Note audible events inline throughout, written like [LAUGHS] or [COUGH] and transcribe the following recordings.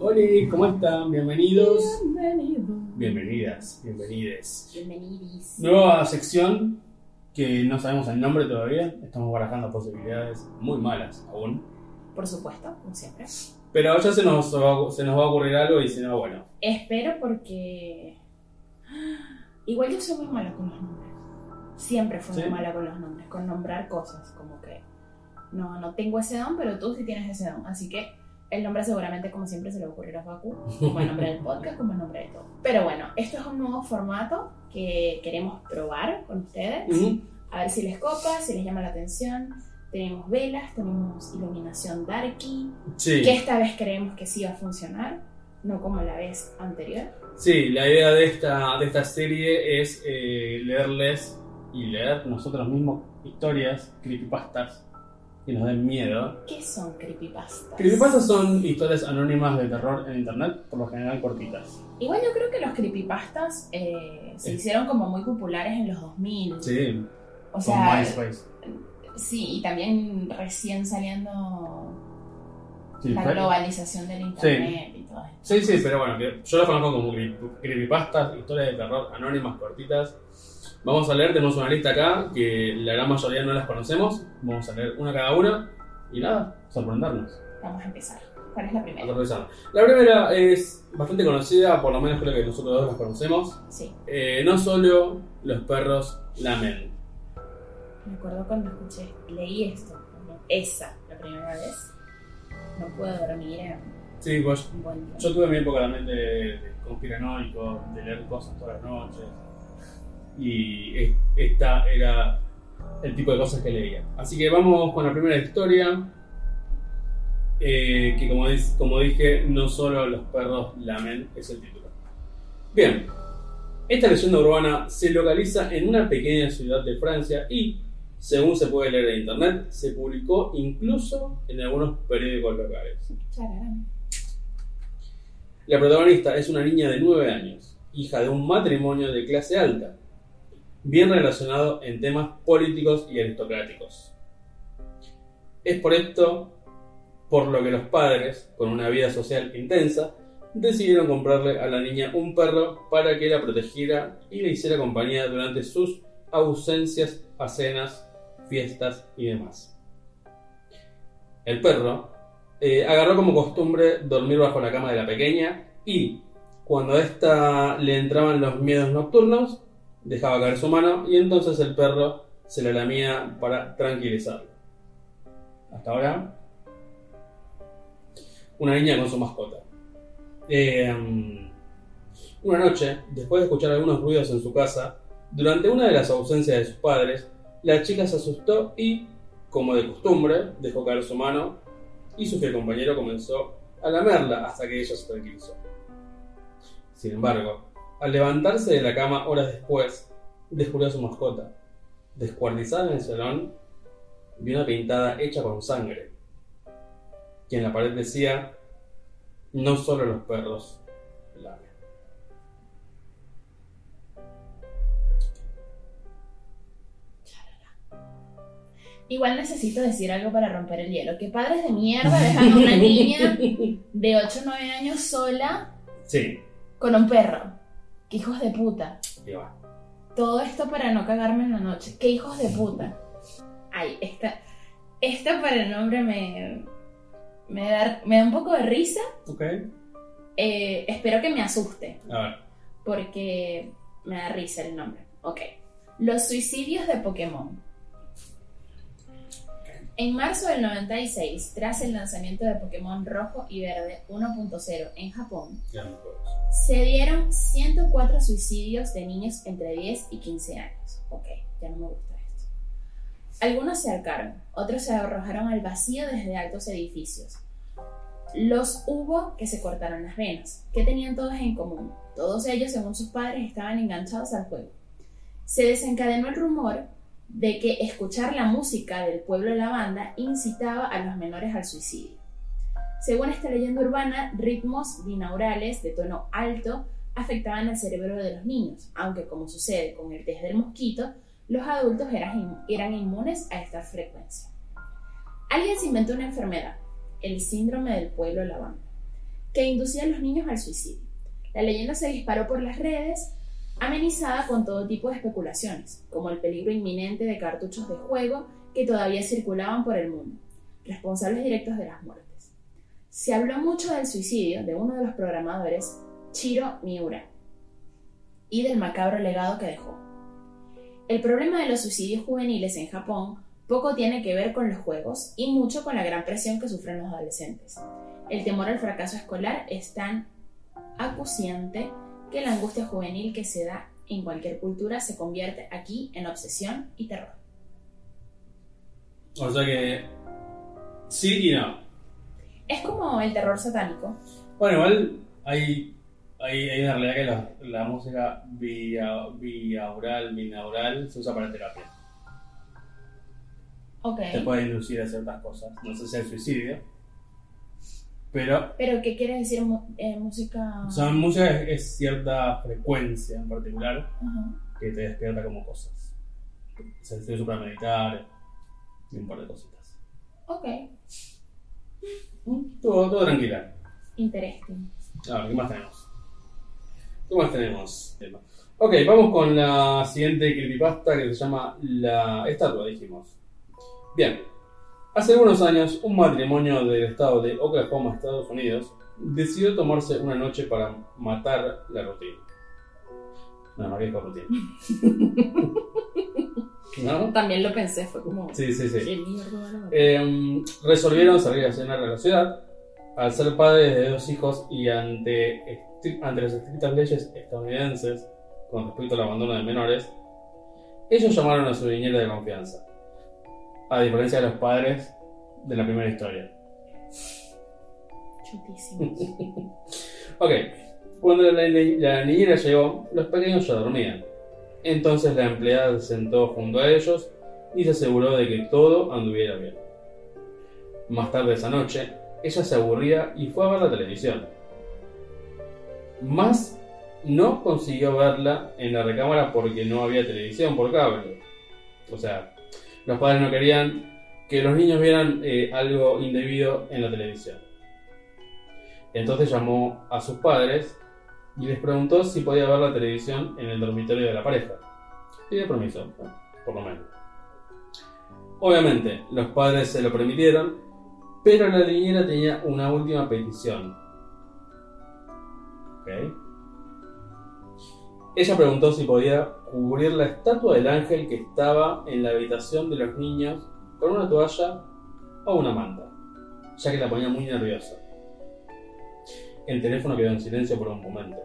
Hola, ¿cómo están? Bienvenidos. Bienvenido. Bienvenidas, bienvenides. Bienvenidis. Nueva sección que no sabemos el nombre todavía. Estamos barajando posibilidades muy malas aún. Por supuesto, como siempre. Pero ya se nos va, se nos va a ocurrir algo y si no, bueno. Espero porque. Igual yo soy muy mala con los nombres. Siempre fui ¿Sí? muy mala con los nombres, con nombrar cosas. Como que. No, no tengo ese don, pero tú sí tienes ese don. Así que el nombre seguramente, como siempre, se le va a Facu. Como el nombre del podcast, como el nombre de todo. Pero bueno, esto es un nuevo formato que queremos probar con ustedes. Ujú. A ver si les copa, si les llama la atención. Tenemos velas, tenemos iluminación darky, Sí. que esta vez creemos que sí va a funcionar, no como la vez anterior. Sí, la idea de esta, de esta serie es eh, leerles y leer nosotros mismos historias, creepypastas, que nos den miedo. ¿Qué son creepypastas? Creepypastas son historias anónimas de terror en internet, por lo general cortitas. Igual yo creo que los creepypastas eh, se Sí. hicieron como muy populares en los 2000. Sí, o sea, MySpace. sí, y también recién saliendo Sí, la globalización del internet y todo eso. Sí, sí, pero bueno, yo las conozco como creep- creepypastas, historias de terror anónimas, cortitas. Vamos a leer, tenemos una lista acá que la gran mayoría no las conocemos. Vamos a leer una cada una y nada, sorprendernos. Vamos a empezar. ¿Cuál es la primera? aterrizando. La primera es bastante conocida, por lo menos creo que nosotros dos las conocemos. Sí, Eh, no solo los perros lamen. me acuerdo cuando escuché, leí esto, esa, la primera vez. No puedo dormir en Sí, pues yo tuve mi época también de, de conspiranoico, de leer cosas todas las noches. Y es- esta era el tipo de cosas que leía. Así que vamos con la primera historia. eh, que como, dije, no solo los perros lamen, es el título. Bien, esta leyenda urbana se localiza en una pequeña ciudad de Francia y, según se puede leer en internet, se publicó incluso en algunos periódicos locales. La protagonista es una niña de 9 años, hija de un matrimonio de clase alta, bien relacionado en temas políticos y aristocráticos. Es por esto por lo que los padres, con una vida social intensa, decidieron comprarle a la niña un perro para que la protegiera y le hiciera compañía durante sus ausencias a cenas, fiestas y demás. El perro eh, agarró como costumbre dormir bajo la cama de la pequeña y, cuando a esta le entraban los miedos nocturnos, dejaba caer su mano y entonces el perro se la lamía para tranquilizarlo. Hasta ahora, una niña con su mascota. Eh, una noche, después de escuchar algunos ruidos en su casa, durante una de las ausencias de sus padres, la chica se asustó y, como de costumbre, dejó caer su mano y su fiel compañero comenzó a lamerla hasta que ella se tranquilizó. Sin embargo, al levantarse de la cama horas después, descubrió a su mascota. Descuartizada en el salón, vio una pintada hecha con sangre, que en la pared decía, no solo los perros lamen. Igual necesito decir algo para romper el hielo. Que padres de mierda dejan a una niña [LAUGHS] de 8 o 9 años sola Sí, con un perro. Qué hijos de puta. y va. Todo esto para no cagarme en la noche. Qué hijos de puta. Ay, esta, esta para el nombre me, me, da, me da un poco de risa. Ok, Eh, espero que me asuste. a ver. porque me da risa el nombre. Ok. Los suicidios de Pokémon. En marzo del 96, tras el lanzamiento de Pokémon Rojo y Verde 1.0 en Japón, se dieron 104 suicidios de niños entre 10 y 15 años. Ok, ya no me gusta esto. Algunos se ahorcaron, otros se arrojaron al vacío desde altos edificios. Los hubo que se cortaron las venas. ¿Qué tenían todos en común? Todos ellos, según sus padres, estaban enganchados al juego. Se desencadenó el rumor de que escuchar la música del pueblo lavanda incitaba a los menores al suicidio. Según esta leyenda urbana, ritmos binaurales de tono alto afectaban el cerebro de los niños, aunque como sucede con el test del mosquito, los adultos eran, eran inmunes a esta frecuencia. Alguien se inventó una enfermedad, el síndrome del pueblo lavanda. que inducía a los niños al suicidio. La leyenda se disparó por las redes, amenizada con todo tipo de especulaciones, como el peligro inminente de cartuchos de juego que todavía circulaban por el mundo, responsables directos de las muertes. Se habló mucho del suicidio de uno de los programadores, Chiro Miura, y del macabro legado que dejó. El problema de los suicidios juveniles en Japón poco tiene que ver con los juegos y mucho con la gran presión que sufren los adolescentes. El temor al fracaso escolar es tan acuciante que la angustia juvenil que se da en cualquier cultura se convierte aquí en obsesión y terror. O sea que sí y no. Es como el terror satánico. Bueno, igual hay, hay, hay una realidad que la, la música bia- biaural, binaural se usa para terapia. Ok. Te puede inducir a ciertas cosas. No sé si el suicidio. Pero Pero ¿qué quiere decir eh, música? o sea, música es, es cierta frecuencia en particular que te despierta como cosas. Se te usa para meditar y un par de cositas. Ok. Todo, todo tranquila. Interesting. A ver, ¿qué más tenemos? ¿Qué más tenemos? Ok, vamos con la siguiente creepypasta que se llama La Estatua, dijimos. Bien. Hace algunos años, un matrimonio del estado de Oklahoma, Estados Unidos, decidió tomarse una noche para matar la rutina. No, no dijo rutina. [LAUGHS] ¿No? También lo pensé, fue como... Sí, sí, sí. Eh, resolvieron salir a cenar a la ciudad. Al ser padres de dos hijos y ante, ante las estrictas leyes estadounidenses con respecto al abandono de menores, ellos llamaron a su niñera de confianza. A diferencia de los padres de la primera historia. Chutísimo. [LAUGHS] Ok, cuando la, la niñera llegó, los pequeños ya dormían. Entonces la empleada se sentó junto a ellos y se aseguró de que todo anduviera bien. Más tarde esa noche, ella se aburría y fue a ver la televisión. Más no consiguió verla en la recámara porque no había televisión por cable. O sea, los padres no querían que los niños vieran eh, algo indebido en la televisión. Entonces llamó a sus padres y les preguntó si podía ver la televisión en el dormitorio de la pareja. Pidió permiso, por lo menos. Obviamente, los padres se lo permitieron, pero la niñera tenía una última petición. ¿Ok? Ella preguntó si podía cubrir la estatua del ángel que estaba en la habitación de los niños con una toalla o una manta, ya que la ponía muy nerviosa. El teléfono quedó en silencio por un momento,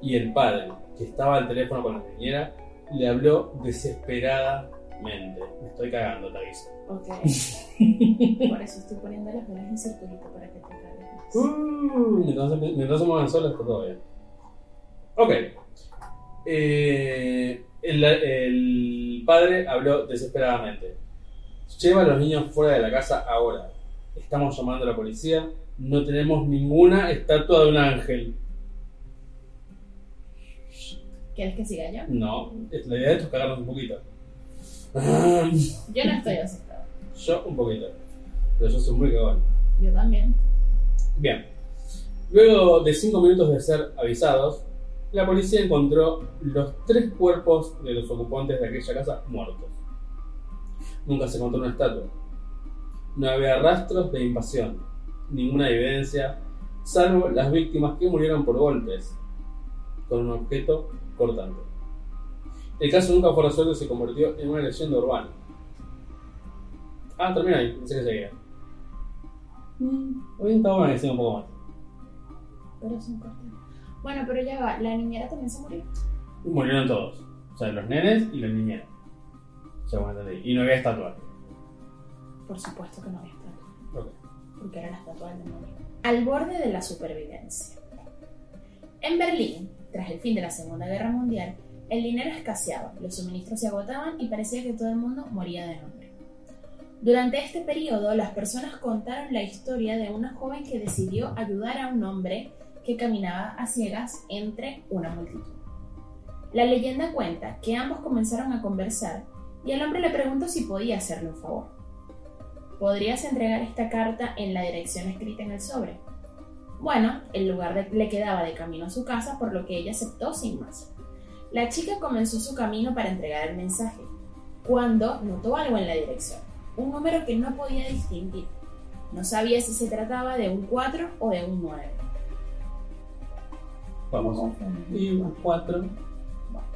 y el padre, que estaba al teléfono con la niñera, le habló desesperadamente. Me estoy cagando, te aviso. Ok. [LAUGHS] Por eso estoy poniendo las velas en circulito para que te cagues más. Uh, mientras se mueven solas, está todo bien. Ok. Eh, el, el padre habló desesperadamente. Lleva a los niños fuera de la casa ahora. Estamos llamando a la policía. No tenemos ninguna estatua de un ángel. ¿Quieres que siga yo? No, la idea de esto es cagarnos un poquito. Yo no estoy asustada. Yo un poquito. Pero yo soy muy cagón. Yo también. Bien. Luego de cinco minutos de ser avisados, la policía encontró los tres cuerpos de los ocupantes de aquella casa muertos. Nunca se encontró una estatua. No había rastros de invasión, ninguna evidencia, salvo las víctimas que murieron por golpes con un objeto cortante. El caso nunca fue resuelto y se convirtió en una leyenda urbana. Ah, termina ahí, pensé que seguía. Mm, Hoy está bueno que siga un poco más. Pero son cortes. Bueno, pero ya va. La niñera también se murió. Murieron todos. O sea, los nenes y los niñeros. Según entendí. Y no había estatua. Por supuesto que no había estatua. Ok. Porque era la estatua del demonio. Al borde de la supervivencia. En Berlín, tras el fin de la Segunda Guerra Mundial, el dinero escaseaba, los suministros se agotaban y parecía que todo el mundo moría de hambre. Durante este periodo, las personas contaron la historia de una joven que decidió ayudar a un hombre que caminaba a ciegas entre una multitud. La leyenda cuenta que ambos comenzaron a conversar y el hombre le preguntó si podía hacerle un favor. ¿Podrías entregar esta carta en la dirección escrita en el sobre? Bueno, el lugar de- le quedaba de camino a su casa, por lo que ella aceptó sin más. La chica comenzó su camino para entregar el mensaje, cuando notó algo en la dirección, un número que no podía distinguir. No sabía si se trataba de un 4 o de un 9. Vamos. Y 4.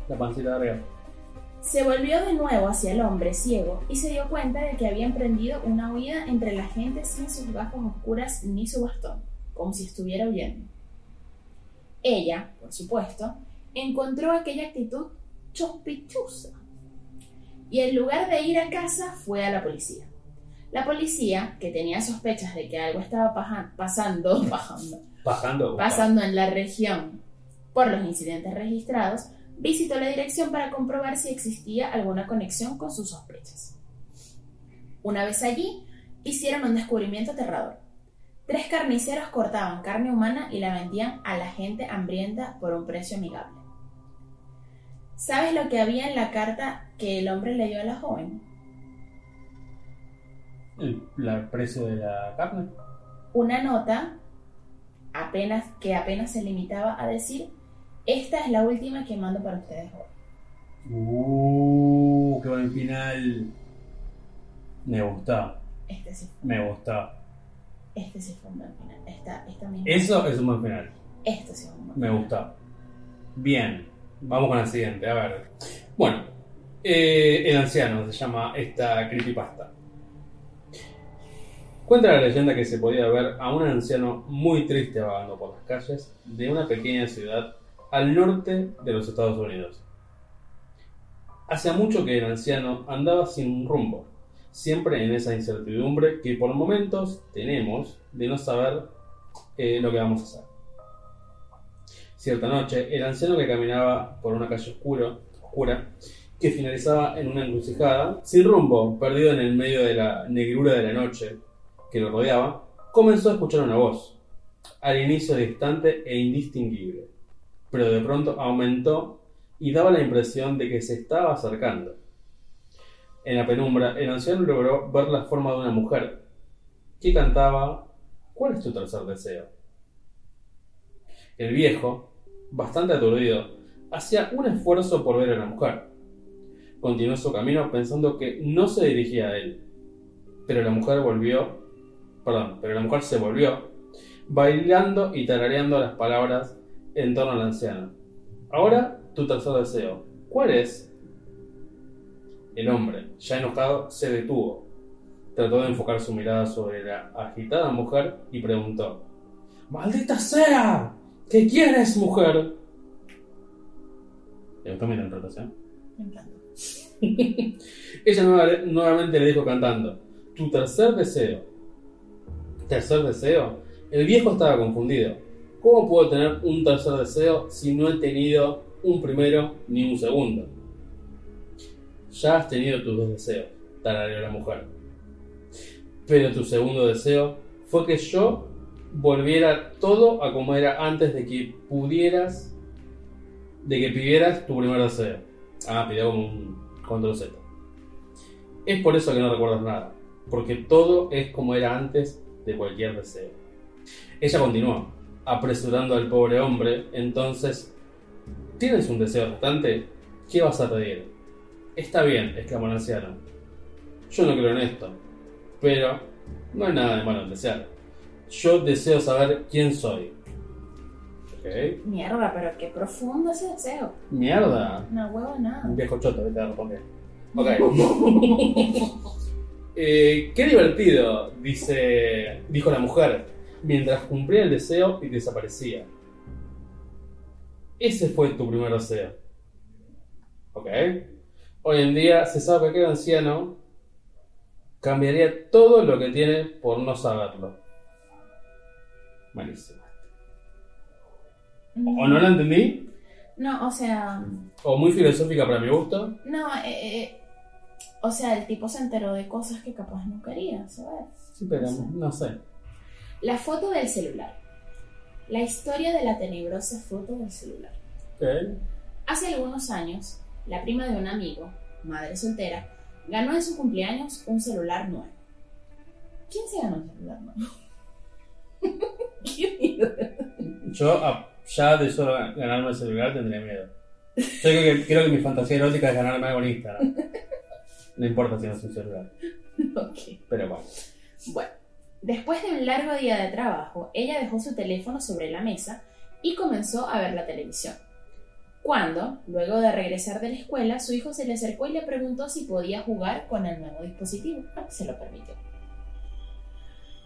La pancita de arriba. Se volvió de nuevo hacia el hombre ciego y se dio cuenta de que había emprendido una huida entre la gente sin sus gafas oscuras ni su bastón, como si estuviera huyendo. Ella, por supuesto, encontró aquella actitud chospichusa y en lugar de ir a casa fue a la policía. La policía, que tenía sospechas de que algo estaba pasando, [LAUGHS] bajando, Bajando. pasando en la región por los incidentes registrados, visitó la dirección para comprobar si existía alguna conexión con sus sospechas. Una vez allí, hicieron un descubrimiento aterrador. Tres carniceros cortaban carne humana y la vendían a la gente hambrienta por un precio amigable. ¿Sabes lo que había en la carta que el hombre leyó a la joven? El, el precio de la carne. Una nota apenas, que apenas se limitaba a decir, esta es la última que mando para ustedes hoy. Uh, qué buen final. Me gusta. Este sí fue, Me gusta. este sí fue un buen final. Esta, esta misma. Eso es un buen final. Este sí fue un buen Me gusta. Bien. Vamos con la siguiente. A ver. Bueno. eh, el anciano se llama esta creepypasta. Cuenta la leyenda que se podía ver a un anciano muy triste vagando por las calles de una pequeña ciudad al norte de los Estados Unidos. Hacía mucho que el anciano andaba sin rumbo, siempre en esa incertidumbre que por momentos tenemos de no saber eh, lo que vamos a hacer. Cierta noche, el anciano que caminaba por una calle oscuro, oscura que finalizaba en una encrucijada, sin rumbo, perdido en el medio de la negrura de la noche que lo rodeaba, comenzó a escuchar una voz, al inicio distante e indistinguible, pero de pronto aumentó y daba la impresión de que se estaba acercando. En la penumbra, el anciano logró ver la forma de una mujer que cantaba ¿Cuál es tu tercer deseo? El viejo, bastante aturdido, hacía un esfuerzo por ver a la mujer. Continuó su camino pensando que no se dirigía a él. Pero la mujer volvió, perdón, pero la mujer se volvió, bailando y tarareando las palabras en torno al anciano. Ahora, tu tercer deseo. ¿Cuál es? El hombre, ya enojado, se detuvo. Trató de enfocar su mirada sobre la agitada mujer y preguntó: ¡Maldita sea! ¿Qué quieres, mujer? ¿Te gustó mi interpretación? Me encanta. [LAUGHS] Ella nueva- nuevamente le dijo cantando: Tu tercer deseo. ¿Tercer deseo? El viejo estaba confundido. ¿Cómo puedo tener un tercer deseo si no he tenido un primero ni un segundo? Ya has tenido tus dos deseos, tarareó la mujer. Pero tu segundo deseo fue que yo volviera todo a como era antes de que pudieras, de que pidieras tu primer deseo. Ah, pidió un control Z. Es por eso que no recuerdas nada, porque todo es como era antes de cualquier deseo. Ella continuó, apresurando al pobre hombre, entonces, ¿tienes un deseo restante? ¿Qué vas a pedir? Está bien, exclamó el anciano. Yo no creo en esto, pero no hay nada de malo en desear. Yo deseo saber quién soy. Ok. Mierda, pero qué profundo ese deseo. Mierda. No huevo nada. Un viejo choto, vete a responder. Ok. [LAUGHS] Eh, qué divertido, dice, dijo la mujer, mientras cumplía el deseo y desaparecía. Ese fue tu primer deseo. Ok. Hoy en día se sabe que aquel anciano cambiaría todo lo que tiene por no saberlo. Malísimo. ¿O no la entendí? No, o sea. ¿O muy filosófica para mi gusto? No, eh, eh, o sea, el tipo se enteró de cosas que capaz no quería saber. Sí, pero no sé. La foto del celular. La historia de la tenebrosa foto del celular. Ok. Hace algunos años, la prima de un amigo, madre soltera, ganó en su cumpleaños un celular nuevo. ¿Quién se ganó un celular nuevo? [LAUGHS] Qué miedo. Yo ah, ya de solo ganarme el celular tendría miedo. Yo creo que, creo que mi fantasía erótica es ganarme algo en Instagram. No importa si no es un celular. [LAUGHS] Ok. Pero bueno. Bueno, después de un largo día de trabajo, ella dejó su teléfono sobre la mesa y comenzó a ver la televisión. Cuando, luego de regresar de la escuela, su hijo se le acercó y le preguntó si podía jugar con el nuevo dispositivo. Se lo permitió.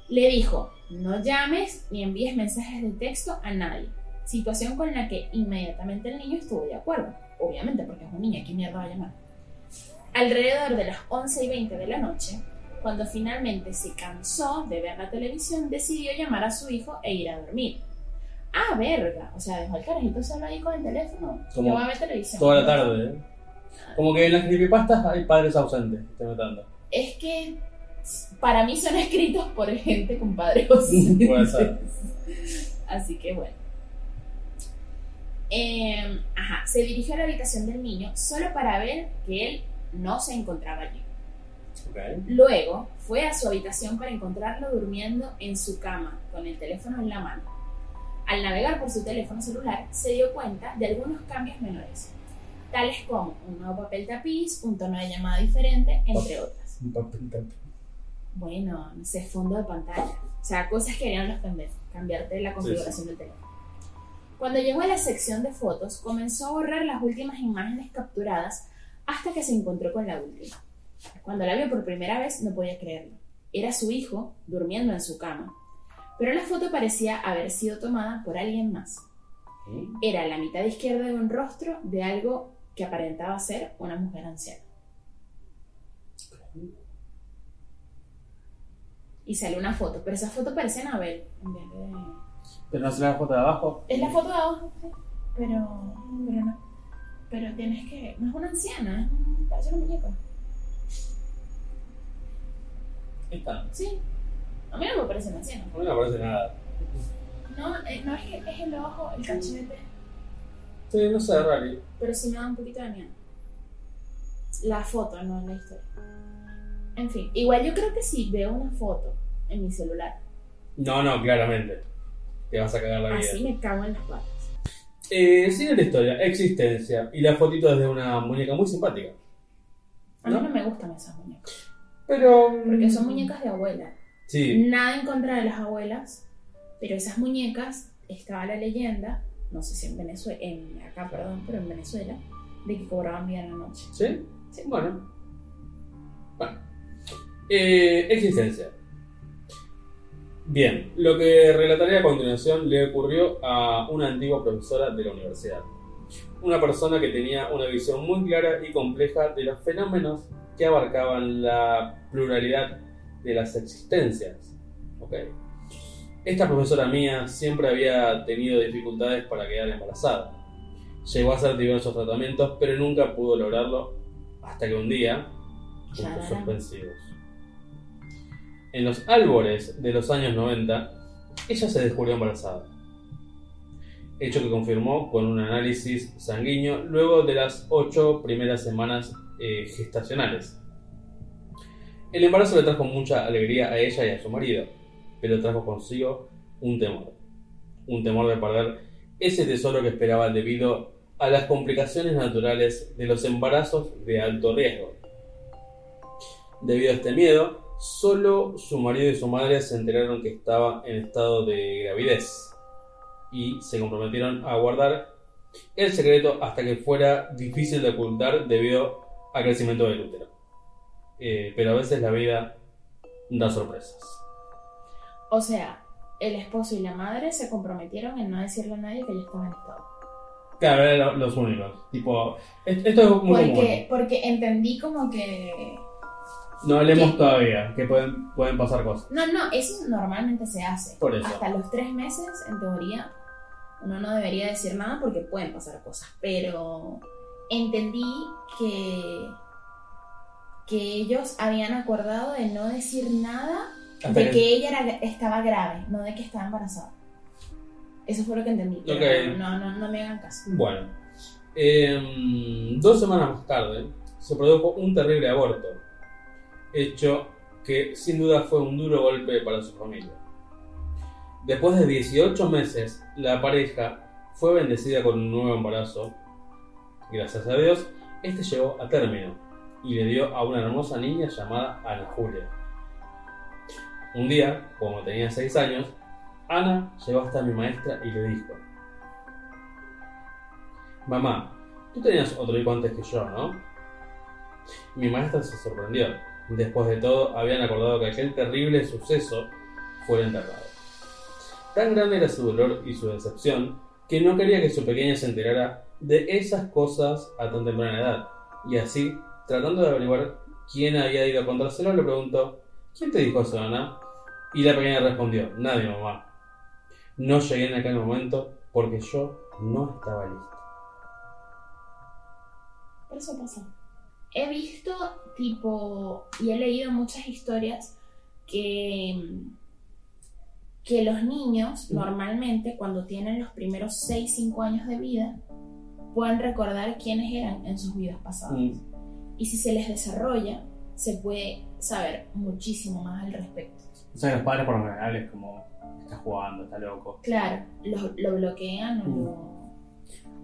Le dijo, no llames ni envíes mensajes de texto a nadie. Situación con la que inmediatamente el niño estuvo de acuerdo. Obviamente, porque es un niño, ¿qué mierda va a llamar? Alrededor de las 11 y 20 de la noche, cuando finalmente se cansó de ver la televisión, decidió llamar a su hijo e ir a dormir. Ah, verga. O sea, dejó el carajito solo ahí con el teléfono. Como Yo voy a ver televisión. Toda la tarde, ¿eh? Como que en las creepypastas hay padres ausentes, estoy notando. Es que para mí son escritos por gente con padres ausentes. [LAUGHS] Puede ser. Así que bueno. Eh, ajá, se dirigió a la habitación del niño solo para ver que él no se encontraba allí. Luego fue a su habitación para encontrarlo durmiendo en su cama con el teléfono en la mano. Al navegar por su teléfono celular se dio cuenta de algunos cambios menores, tales como un nuevo papel tapiz, un tono de llamada diferente, entre otras. Un papel tapiz. Bueno, no sé, fondo de pantalla. O sea, cosas que harían los pendejos, cambiarte la configuración del teléfono. Cuando llegó a la sección de fotos, comenzó a borrar las últimas imágenes capturadas hasta que se encontró con la última. Cuando la vio por primera vez no podía creerlo. Era su hijo durmiendo en su cama. Pero la foto parecía haber sido tomada por alguien más. Era la mitad izquierda de un rostro de algo que aparentaba ser una mujer anciana. Y salió una foto, pero esa foto parecía Anabel en vez de... Pero no se la foto de abajo. Es la foto de abajo, sí. Pero, pero no. Pero tienes que. No es una anciana, es un, parece una muñeca. Esta. Sí. A mí no me parece una anciana. A mí no me parece nada. No, eh, no es que es el ojo, el cachete. Sí, no sé, Rally. Pero sí me da un poquito de miedo. La foto, no la historia. En fin, igual yo creo que si veo una foto en mi celular, No, no, claramente. Te vas a cagar la vida. así me cago en las patas. Eh, siguiente historia, existencia. Y la fotito es de una muñeca muy simpática. A mí ¿No? no me gustan esas muñecas. Pero. Porque son muñecas de abuela. Sí. Nada en contra de las abuelas, pero esas muñecas, estaba la leyenda, no sé si en Venezuela, en, acá, perdón, pero en Venezuela, de que cobraban vida en la noche. ¿Sí? Sí. Bueno. Bueno. Eh, existencia. Bien, lo que relataré a continuación le ocurrió a una antigua profesora de la universidad. Una persona que tenía una visión muy clara y compleja de los fenómenos que abarcaban la pluralidad de las existencias. Esta profesora mía siempre había tenido dificultades para quedar embarazada. Llegó a hacer diversos tratamientos, pero nunca pudo lograrlo hasta que un día, puntos suspensivos. En los albores de los años 90, ella se descubrió embarazada. Hecho que confirmó con un análisis sanguíneo luego de las ocho primeras semanas eh, gestacionales. El embarazo le trajo mucha alegría a ella y a su marido, pero trajo consigo un temor. Un temor de perder ese tesoro que esperaba debido a las complicaciones naturales de los embarazos de alto riesgo. Debido a este miedo, solo su marido y su madre se enteraron que estaba en estado de gravidez y se comprometieron a guardar el secreto hasta que fuera difícil de ocultar debido al crecimiento del útero. Eh, pero a veces la vida da sorpresas. O sea, el esposo y la madre se comprometieron en no decirle a nadie que ella estaba en estado. Claro, eran lo- los únicos. Tipo, es- esto es muy Porque, porque entendí como que... común. No hablemos todavía, que pueden, pueden pasar cosas. No, no, eso normalmente se hace. Por eso. Hasta los tres meses, en teoría, uno no debería decir nada porque pueden pasar cosas. Pero entendí que, que ellos habían acordado de no decir nada Hasta de que- que ella era- estaba grave, no de que estaba embarazada. Eso fue lo que entendí. no, no, no me hagan caso. Bueno, em, dos semanas más tarde se produjo un terrible aborto, hecho que sin duda fue un duro golpe para su familia. Después de 18 meses, la pareja fue bendecida con un nuevo embarazo. Gracias a Dios, este llegó a término y le dio a una hermosa niña llamada Ana Julia. Un día, como tenía 6 años, Ana llegó hasta mi maestra y le dijo, Mamá, tú tenías otro hijo antes que yo, ¿no? Mi maestra se sorprendió. Después de todo, habían acordado que aquel terrible suceso fuera enterrado. Tan grande era su dolor y su decepción que no quería que su pequeña se enterara de esas cosas a tan temprana edad. Y así, tratando de averiguar quién había ido a contárselo, le preguntó, ¿quién te dijo eso, Ana? Y la pequeña respondió, nadie, mamá. No llegué en aquel momento porque yo no estaba lista. Por eso pasa. He visto, tipo, y he leído muchas historias que, que los niños Mm. normalmente cuando tienen los primeros 6, 5 años de vida pueden recordar quiénes eran en sus vidas pasadas. Mm, Y si se les desarrolla, se puede saber muchísimo más al respecto. O sea, los padres por lo general es como, está jugando, está loco. Claro, lo, lo bloquean o Mm. lo...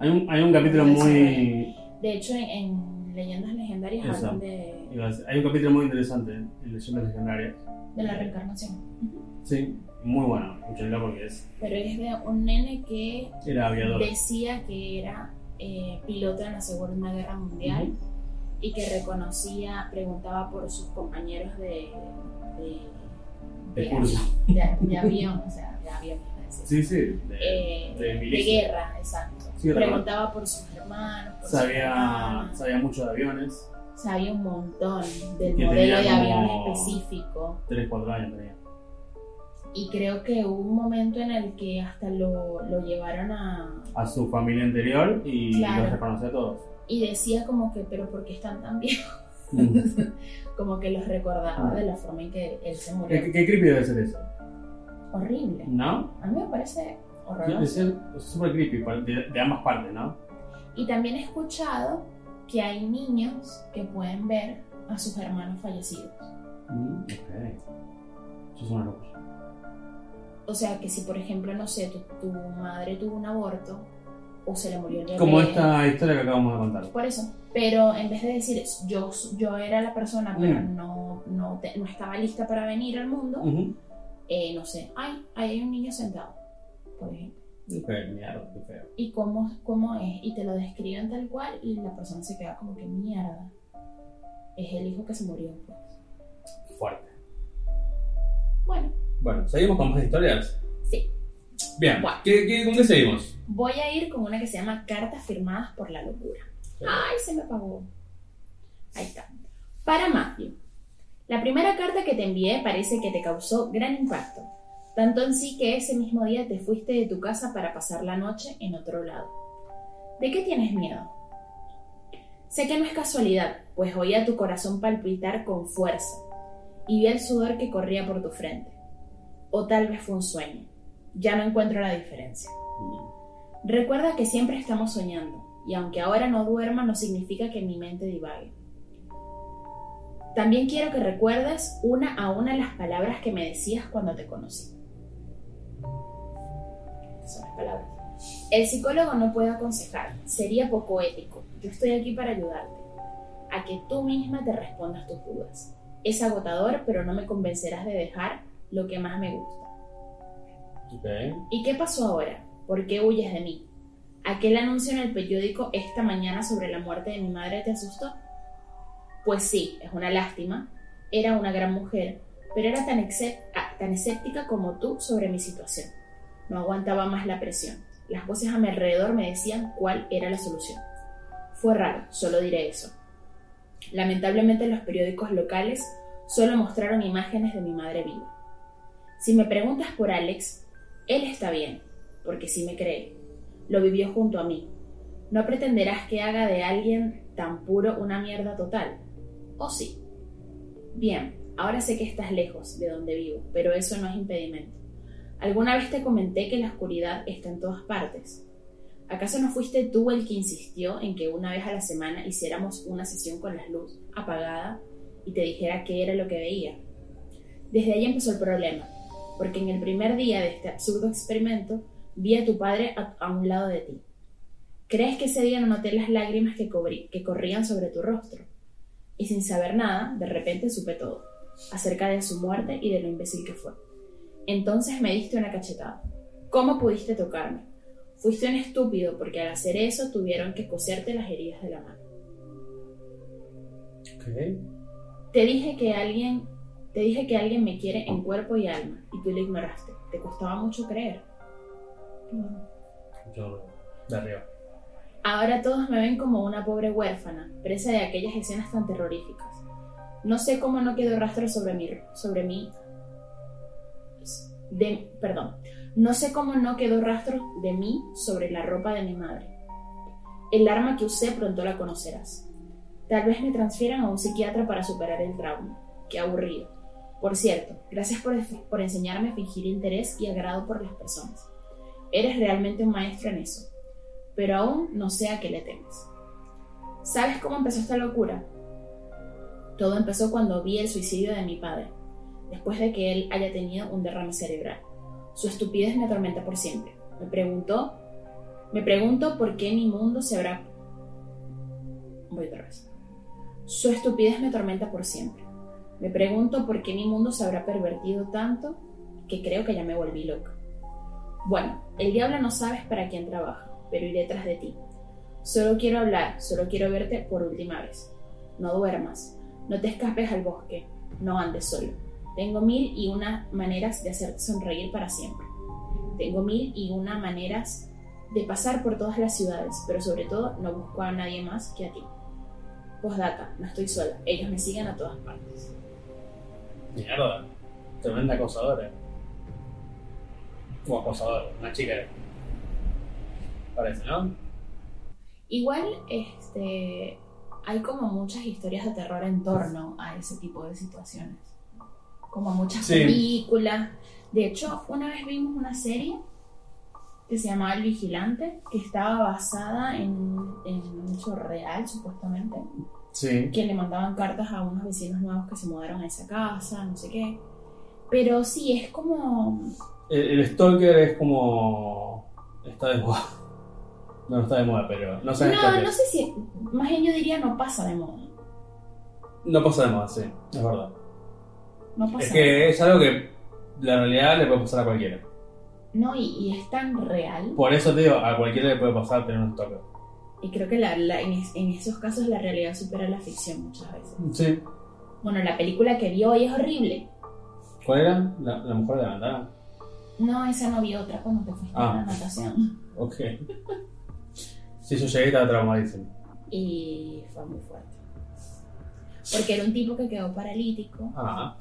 Hay un, hay un capítulo Lo muy... De hecho, en, en Leyendas Legendarias Eso. hablan de, Hay un capítulo muy interesante en Leyendas Legendarias. de la reencarnación. Sí, muy bueno, escúchenlo porque es... Pero es de un nene que Era aviador. decía que era eh, piloto en la Segunda Guerra Mundial y que reconocía, preguntaba por sus compañeros de, de, De curso. de- de avión, o sea, de avión. Sí, sí. de- Eh, de guerra, exacto. Sí, preguntaba por sus hermanos, por sus sabía, hermanas. sabía mucho de aviones. Sabía un montón del modelo de avión específico. 3, 4 años tenía. Y creo que hubo un momento en el que hasta lo, lo llevaron a... A su familia anterior y Claro. los reconoció a todos. Y decía como que, pero ¿por qué están tan viejos? Mm. [LAUGHS] como que los recordaba de la forma en que él se murió. ¿Qué, qué creepy debe ser eso? Horrible. ¿No? A mí me parece horroroso. ser súper creepy de, de ambas partes, ¿no? Y también he escuchado que hay niños que pueden ver a sus hermanos fallecidos. Mm, ok. Eso es una locura. O sea, que si por ejemplo, no sé, tu, tu madre tuvo un aborto o se le murió el bebé. Como esta historia que acabamos de contar. Por eso. Pero en vez de decir yo, yo era la persona, pero Mm. no, no, te- no estaba lista para venir al mundo, eh, no sé, ay, ahí hay un niño sentado, por ejemplo. Ok, mierda, qué feo. ¿Y cómo, cómo es? Y te lo describen tal cual y la persona se queda como que mierda. Es el hijo que se murió, pues. Fuerte. Bueno, Bueno, ¿seguimos con más historias? sí. Bien, Bueno. ¿qué, qué, con qué seguimos? Voy a ir con una que se llama Cartas firmadas por la locura. Ay, se me apagó. Ahí está. Para Matthew. La primera carta que te envié parece que te causó gran impacto. Tanto en sí que ese mismo día te fuiste de tu casa para pasar la noche en otro lado. ¿De qué tienes miedo? Sé que no es casualidad, pues oía tu corazón palpitar con fuerza y vi el sudor que corría por tu frente. O tal vez fue un sueño. Ya no encuentro la diferencia. Recuerda que siempre estamos soñando, y aunque ahora no duerma no significa que mi mente divague. También quiero que recuerdes una a una las palabras que me decías cuando te conocí. Estas son las palabras. El psicólogo no puede aconsejar, sería poco ético. Yo estoy aquí para ayudarte, a que tú misma te respondas tus dudas. Es agotador, pero no me convencerás de dejar lo que más me gusta. ¿Y qué pasó ahora? ¿Por qué huyes de mí? ¿Aquel anuncio en el periódico esta mañana sobre la muerte de mi madre te asustó? Pues sí, es una lástima. Era una gran mujer, pero era tan, ah, tan escéptica como tú sobre mi situación. No aguantaba más la presión. Las voces a mi alrededor me decían cuál era la solución. Fue raro, solo diré eso. Lamentablemente los periódicos locales solo mostraron imágenes de mi madre viva. Si me preguntas por Alex, él está bien, porque sí me cree. Lo vivió junto a mí. No pretenderás que haga de alguien tan puro una mierda total. ¿O sí? Bien, ahora sé que estás lejos de donde vivo, pero eso no es impedimento. Alguna vez te comenté que la oscuridad está en todas partes. ¿Acaso no fuiste tú el que insistió en que una vez a la semana hiciéramos una sesión con la luz apagada y te dijera qué era lo que veía? Desde ahí empezó el problema. Porque en el primer día de este absurdo experimento vi a tu padre a, a un lado de ti. ¿Crees que ese día no noté las lágrimas que, cobrí- que corrían sobre tu rostro? Y sin saber nada, de repente supe todo, acerca de su muerte y de lo imbécil que fue. Entonces me diste una cachetada. ¿Cómo pudiste tocarme? Fuiste un estúpido porque al hacer eso tuvieron que coserte las heridas de la mano. Ok. Te dije que alguien, te dije que alguien me quiere en cuerpo y alma y tú lo ignoraste. Te costaba mucho creer. Yo de arriba. Ahora todos me ven como una pobre huérfana, presa de aquellas escenas tan terroríficas. No sé cómo no quedó rastro sobre mí, sobre mí, de, perdón, no sé cómo no quedó rastro de mí sobre la ropa de mi madre. El arma que usé pronto la conocerás. Tal vez me transfieran a un psiquiatra para superar el trauma. Qué aburrido. Por cierto, gracias por, por enseñarme a fingir interés y agrado por las personas. Eres realmente un maestro en eso pero aún no sé a qué le temes. ¿Sabes cómo empezó esta locura? Todo empezó cuando vi el suicidio de mi padre, después de que él haya tenido un derrame cerebral. Su estupidez me atormenta por siempre. Me preguntó, me pregunto por qué mi mundo se habrá... Voy otra vez. Su estupidez me atormenta por siempre. Me pregunto por qué mi mundo se habrá pervertido tanto que creo que ya me volví loca. Bueno, el diablo no sabes para quién trabaja pero iré tras de ti. Solo quiero hablar, solo quiero verte por última vez. No duermas, no te escapes al bosque, no andes solo. Tengo mil y una maneras de hacerte sonreír para siempre. Tengo mil y una maneras de pasar por todas las ciudades, pero sobre todo no busco a nadie más que a ti. Postdata, no estoy sola, ellos me siguen a todas partes. Mierda. Tremenda acosadora. O acosadora, una chica. Parece, ¿no? Igual, este, hay como muchas historias de terror en torno a ese tipo de situaciones. Como muchas Sí. películas. De hecho, una vez vimos una serie que se llamaba El Vigilante, que estaba basada en, en un hecho real, supuestamente. Sí. Que le mandaban cartas a unos vecinos nuevos que se mudaron a esa casa, no sé qué. Pero sí, es como... El, el Stalker es como. Está de moda. No, no está de moda, pero. No sé. No, no sé si... Más bien yo diría no pasa de moda. No pasa de moda, sí. Es verdad. No pasa Es de moda. que es algo que la realidad le puede pasar a cualquiera. No, y, y es tan real. Por eso te digo, a cualquiera le puede pasar tener un Stalker. Y creo que la- la- en, es- en esos casos la realidad supera la ficción muchas veces. Sí. Bueno, la película que vi hoy es horrible. ¿Cuál era? La, la mujer de la ventana. No, esa no vi otra cuando te fuiste Ah. a la natación. [LAUGHS] Ok. Sí, yo llegué estaba traumadísimo. Y fue muy fuerte. Porque era un tipo que quedó paralítico Ah.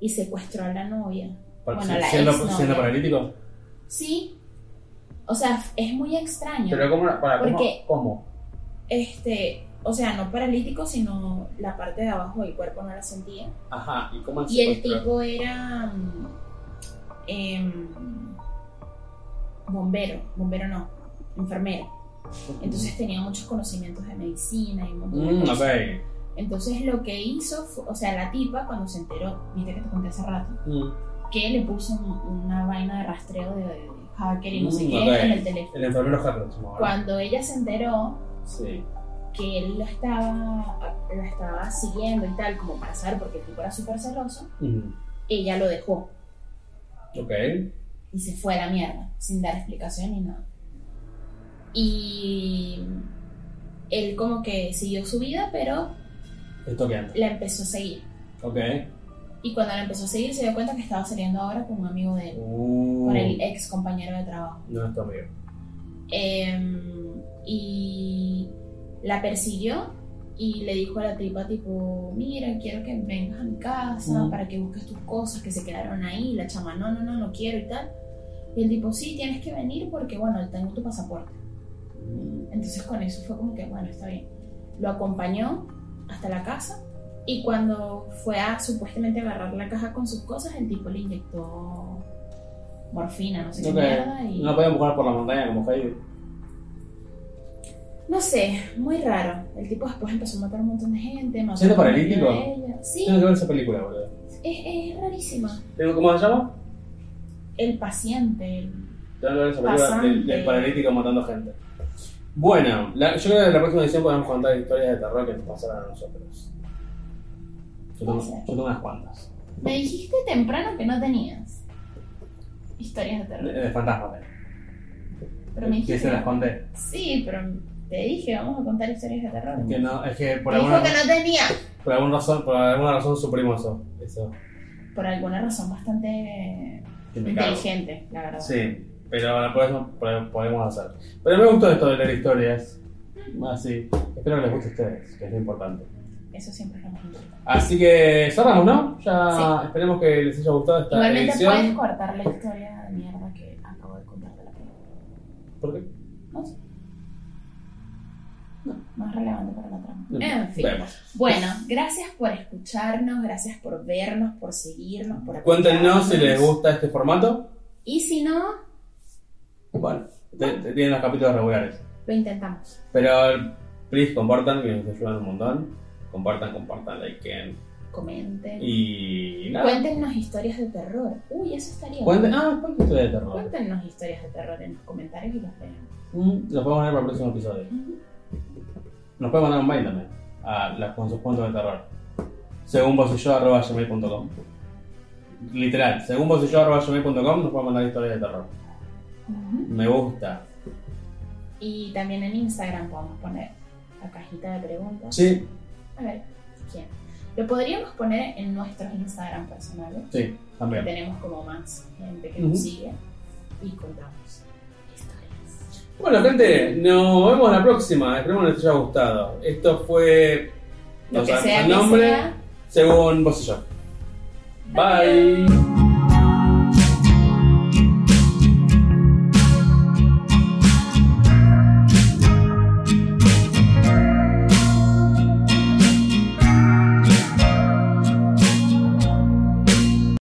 y secuestró a la novia. Bueno, la siendo paralítico. Sí. O sea, es muy extraño. Pero ¿cómo? Para. Porque- ¿Cómo? Este, o sea, no paralítico, sino la parte de abajo del cuerpo no la sentía. Ajá. ¿Y cómo Y el tipo era mm, em, bombero, bombero no, enfermero. Entonces tenía muchos conocimientos de medicina y un montón de Mm, cosas. Entonces lo que hizo, fue, o sea, la tipa cuando se enteró, viste que te conté hace rato, Mm. que le puso un- una vaina de rastreo de hacker y no sé qué en el teléfono. El enfermero. Cuando ella se enteró Sí. que él lo estaba, lo estaba siguiendo y tal, como para saber, porque el tipo era súper celoso, ella lo dejó. Ok. y se fue a la mierda, sin dar explicación ni nada. Y él como que siguió su vida, pero Esto que antes. la empezó a seguir. Ok. Y cuando la empezó a seguir se dio cuenta que estaba saliendo ahora con un amigo de él, Uh, con el ex compañero de trabajo. No es tu amigo. Em, y la persiguió y le dijo a la tipa tipo, mira, quiero que vengas a mi casa Mm. para que busques tus cosas que se quedaron ahí. La chama, no, no, no, no quiero y tal. Y el tipo, sí, tienes que venir porque, bueno, tengo tu pasaporte. Entonces con eso fue como que, bueno, está bien. Lo acompañó hasta la casa y cuando fue a supuestamente agarrar la caja con sus cosas, el tipo le inyectó morfina, no sé qué mierda. Y... No podían buscar por la montaña como Heidi. No sé, muy raro. El tipo después empezó a matar a un montón de gente. mató ¿Siendo paralítico? Sí, Tengo que ver esa película, boludo. es, es rarísima. Tengo- ¿Cómo se llama? el paciente. el- Ya hablar de esa película Pasante. del, del paralítico matando gente. Bueno, la- yo creo que en la próxima edición podemos contar historias de terror que nos pasaron a nosotros. Yo tengo, yo unas cuantas. Me dijiste temprano que no tenías historias de De, terror. de fantasmas. Pero me Que dijiste. se las conté. Sí, pero te dije, vamos a contar historias de terror. Que no, es que por Me dijo alguna, que no tenía. por alguna razón, por alguna razón suprimimos eso. Eso. Por alguna razón bastante Que me inteligente, la verdad. Sí, pero la próxima po- podemos hacer. Pero me gustó esto de leer historias. Así. Espero que les guste a ustedes, que es lo importante. Eso siempre es lo más importante. Así que cerramos, ¿no? Ya Sí. esperemos que les haya gustado esta Igualmente edición. puedes cortar la historia de mierda que acabo de contar de la película. ¿Por qué? No sé. No, más relevante para la trama. No, En fin. Vemos. Bueno, gracias por escucharnos, gracias por vernos, por seguirnos, por Cuéntenos si les gusta este formato. Y si no, Bueno, tienen los capítulos regulares. lo intentamos. Pero, please, compartan, que nos ayudan un montón. Compartan, compartan, likeen. Comenten. Y nada. Cuéntenos historias de terror. Uy, eso estaría Cuenten, bueno. ah, cuenten historia de terror. Cuéntenos historias de terror en los comentarios y los leemos. Mm, Los podemos poner para el próximo episodio. Nos pueden mandar un mail también a las con sus cuentos de terror. Según vos y yo, arroba gmail.com. Literal, según vos y yo, arroba gmail.com, nos pueden mandar historias de terror. Me gusta. Y también en Instagram podemos poner la cajita de preguntas. Sí, A ver, ¿quién? Lo podríamos poner en nuestros Instagram personales. sí, que también. tenemos como más gente que nos sigue. Y contamos historias. Bueno, gente, nos vemos la próxima. Esperemos que les haya gustado. Esto fue. Lo no que sea el nombre, sea. según vos y yo. Bye.